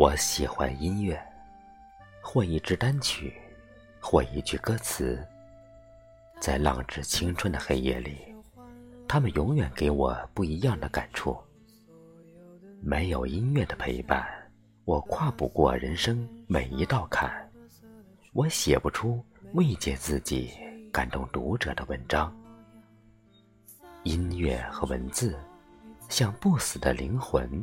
我喜欢音乐，或一支单曲，或一句歌词，在浪掷青春的黑夜里，他们永远给我不一样的感触。没有音乐的陪伴，我跨不过人生每一道坎，我写不出慰藉自己、感动读者的文章。音乐和文字，像不死的灵魂。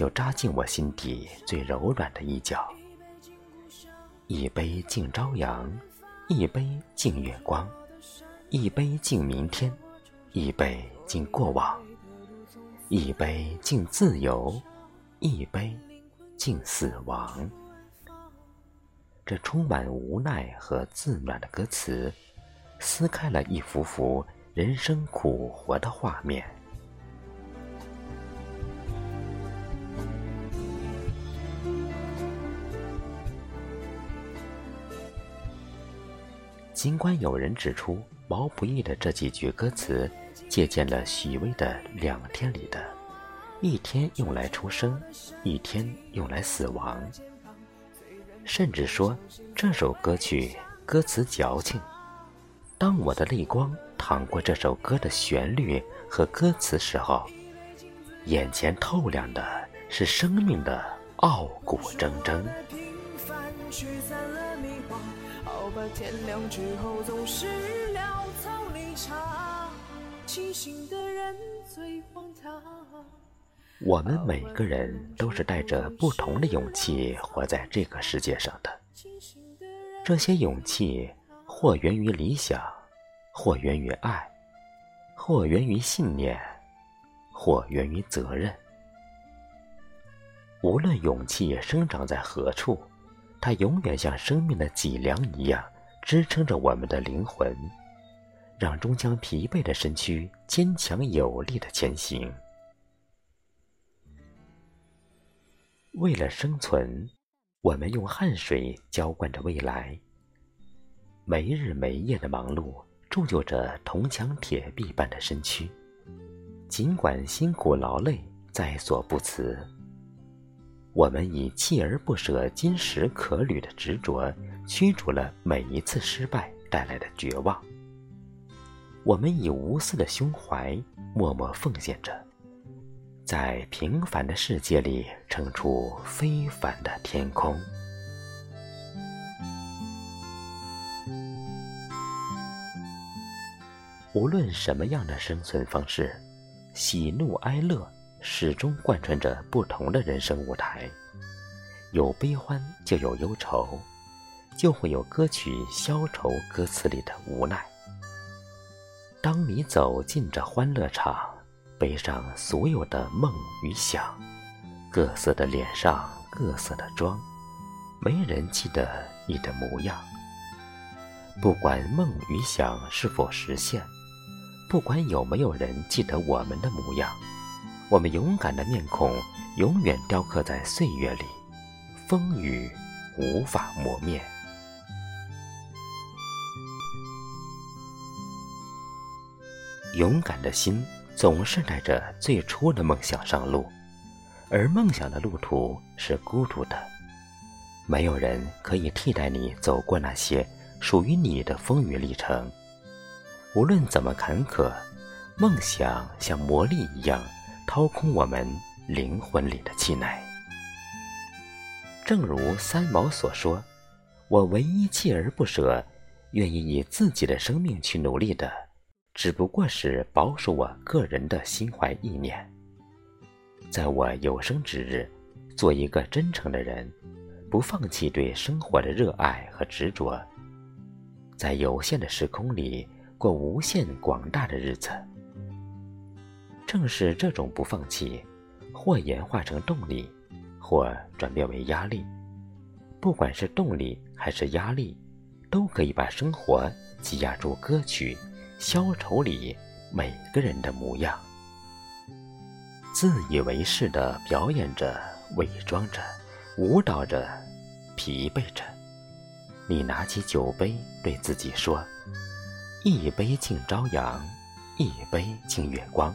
就扎进我心底最柔软的一角。一杯敬朝阳，一杯敬月光，一杯敬明天，一杯敬过往，一杯敬自由，一杯敬死亡。这充满无奈和自暖的歌词，撕开了一幅幅人生苦活的画面。尽管有人指出毛不易的这几句歌词借鉴了许巍的《两天》里的“一天用来出生，一天用来死亡”，甚至说这首歌曲歌词矫情。当我的泪光淌过这首歌的旋律和歌词时候，眼前透亮的是生命的傲骨铮铮。天亮之后总是潦草离场，清醒的人最。我们每个人都是带着不同的勇气活在这个世界上的。这些勇气，或源于理想，或源于爱，或源于信念，或源于责任。无论勇气生长在何处。它永远像生命的脊梁一样支撑着我们的灵魂，让终将疲惫的身躯坚强有力的前行。为了生存，我们用汗水浇灌着未来。没日没夜的忙碌铸就着铜墙铁壁般的身躯，尽管辛苦劳累在所不辞。我们以锲而不舍、金石可履的执着，驱逐了每一次失败带来的绝望。我们以无私的胸怀，默默奉献着，在平凡的世界里撑出非凡的天空。无论什么样的生存方式，喜怒哀乐。始终贯穿着不同的人生舞台，有悲欢就有忧愁，就会有歌曲《消愁》歌词里的无奈。当你走进这欢乐场，背上所有的梦与想，各色的脸上各色的妆，没人记得你的模样。不管梦与想是否实现，不管有没有人记得我们的模样。我们勇敢的面孔永远雕刻在岁月里，风雨无法磨灭。勇敢的心总是带着最初的梦想上路，而梦想的路途是孤独的，没有人可以替代你走过那些属于你的风雨历程。无论怎么坎坷，梦想像魔力一样。掏空我们灵魂里的气馁。正如三毛所说：“我唯一锲而不舍、愿意以自己的生命去努力的，只不过是保守我个人的心怀意念。在我有生之日，做一个真诚的人，不放弃对生活的热爱和执着，在有限的时空里过无限广大的日子。”正是这种不放弃，或演化成动力，或转变为压力，不管是动力还是压力，都可以把生活挤压出歌曲《消愁》里每个人的模样。自以为是的表演着，伪装着，舞蹈着，疲惫着。你拿起酒杯，对自己说：“一杯敬朝阳，一杯敬月光，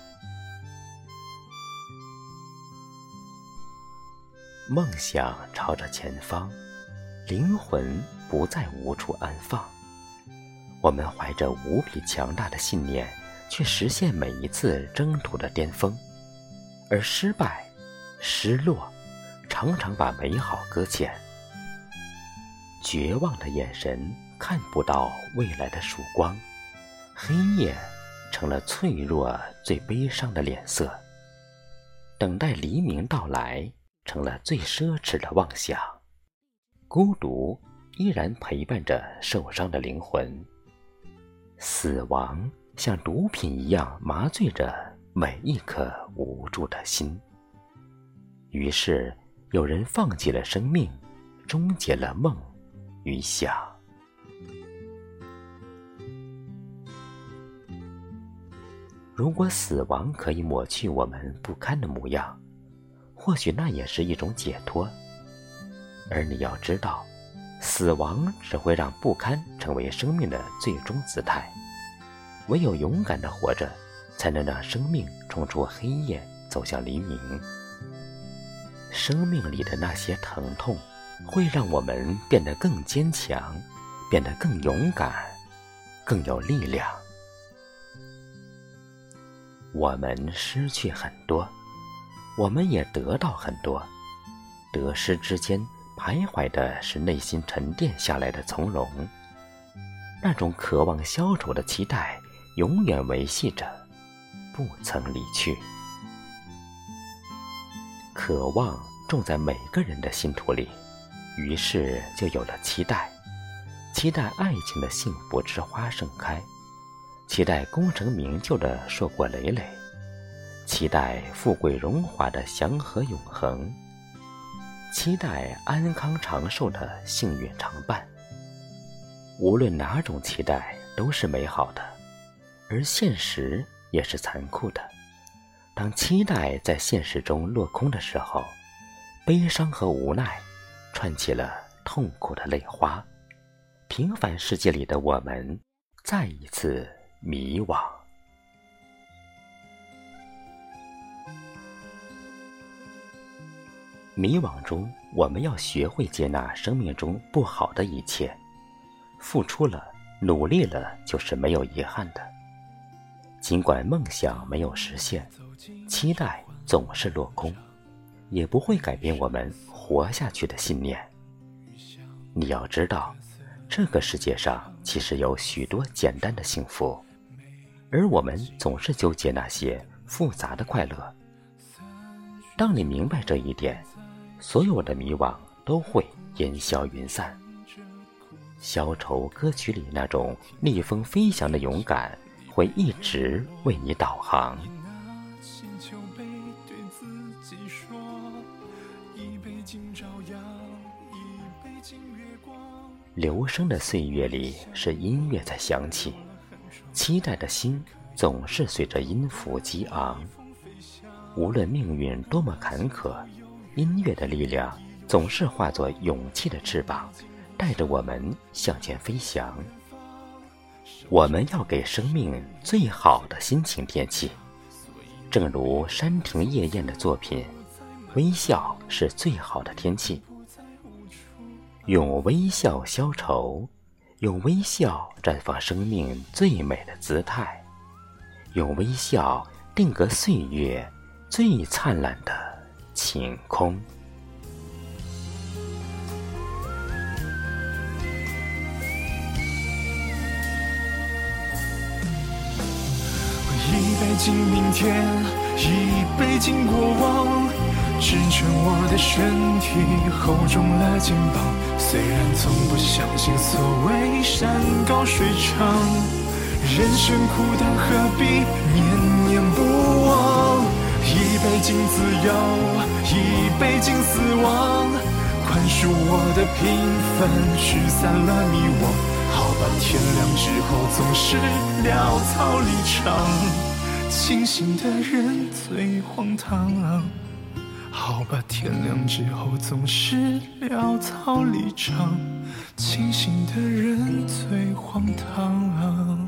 梦想朝着前方，灵魂不再无处安放。我们怀着无比强大的信念，去实现每一次征途的巅峰，而失败。失落，常常把美好搁浅。绝望的眼神看不到未来的曙光，黑夜成了脆弱最悲伤的脸色。等待黎明到来成了最奢侈的妄想。孤独依然陪伴着受伤的灵魂。死亡像毒品一样麻醉着每一颗无助的心。于是，有人放弃了生命，终结了梦与想。如果死亡可以抹去我们不堪的模样，或许那也是一种解脱。而你要知道，死亡只会让不堪成为生命的最终姿态。唯有勇敢的活着，才能让生命冲出黑夜，走向黎明。生命里的那些疼痛，会让我们变得更坚强，变得更勇敢，更有力量。我们失去很多，我们也得到很多。得失之间徘徊的是内心沉淀下来的从容，那种渴望消除的期待，永远维系着，不曾离去。渴望种在每个人的心土里，于是就有了期待，期待爱情的幸福之花盛开，期待功成名就的硕果累累，期待富贵荣华的祥和永恒，期待安康长寿的幸运常伴。无论哪种期待都是美好的，而现实也是残酷的。当期待在现实中落空的时候，悲伤和无奈串起了痛苦的泪花。平凡世界里的我们，再一次迷惘。迷惘中，我们要学会接纳生命中不好的一切。付出了，努力了，就是没有遗憾的。尽管梦想没有实现。期待总是落空，也不会改变我们活下去的信念。你要知道，这个世界上其实有许多简单的幸福，而我们总是纠结那些复杂的快乐。当你明白这一点，所有的迷惘都会烟消云散。消愁歌曲里那种逆风飞翔的勇敢，会一直为你导航。流声的岁月里，是音乐在响起，期待的心总是随着音符激昂。无论命运多么坎坷，音乐的力量总是化作勇气的翅膀，带着我们向前飞翔。我们要给生命最好的心情天气，正如山亭夜宴的作品，微笑是最好的天气。用微笑消愁，用微笑绽放生命最美的姿态，用微笑定格岁月最灿烂的晴空。一杯敬明天一杯敬过往支撑我的身体厚重了肩膀。虽然从不相信所谓山高水长人生苦短何必念念不忘？一杯敬自由，一杯敬死亡，宽恕我的平凡，驱散了迷惘。好吧，天亮之后总是潦草离场，清醒的人最荒唐。好吧，天亮之后总是潦草离场，清醒的人最荒唐。